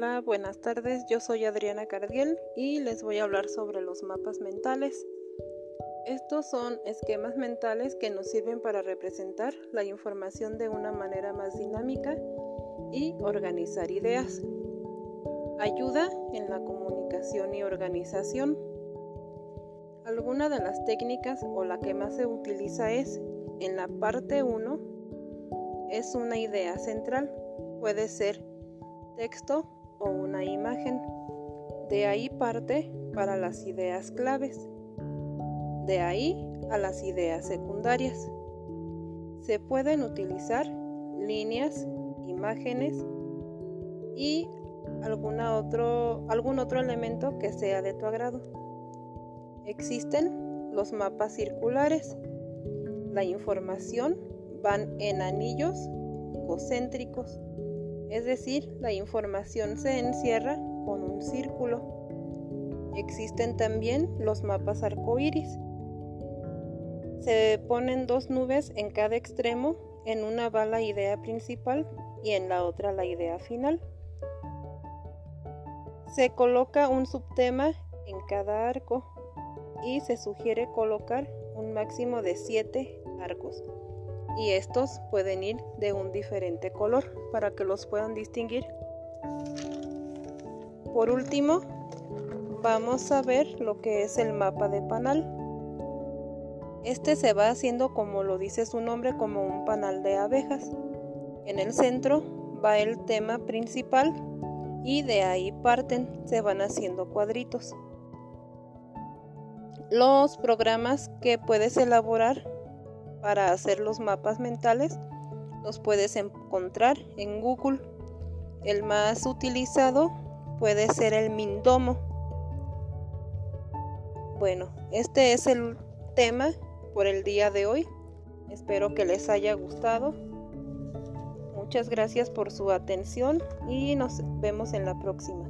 Hola, buenas tardes. Yo soy Adriana Cardiel y les voy a hablar sobre los mapas mentales. Estos son esquemas mentales que nos sirven para representar la información de una manera más dinámica y organizar ideas. Ayuda en la comunicación y organización. Alguna de las técnicas o la que más se utiliza es en la parte 1 es una idea central. Puede ser texto o una imagen. De ahí parte para las ideas claves. De ahí a las ideas secundarias. Se pueden utilizar líneas, imágenes y alguna otro, algún otro elemento que sea de tu agrado. Existen los mapas circulares. La información van en anillos concéntricos es decir, la información se encierra con un círculo. Existen también los mapas arcoíris. Se ponen dos nubes en cada extremo, en una va la idea principal y en la otra la idea final. Se coloca un subtema en cada arco y se sugiere colocar un máximo de 7 arcos y estos pueden ir de un diferente color para que los puedan distinguir. Por último, vamos a ver lo que es el mapa de panal. Este se va haciendo como lo dice su nombre, como un panal de abejas. En el centro va el tema principal y de ahí parten, se van haciendo cuadritos. Los programas que puedes elaborar para hacer los mapas mentales los puedes encontrar en Google. El más utilizado puede ser el Mindomo. Bueno, este es el tema por el día de hoy. Espero que les haya gustado. Muchas gracias por su atención y nos vemos en la próxima.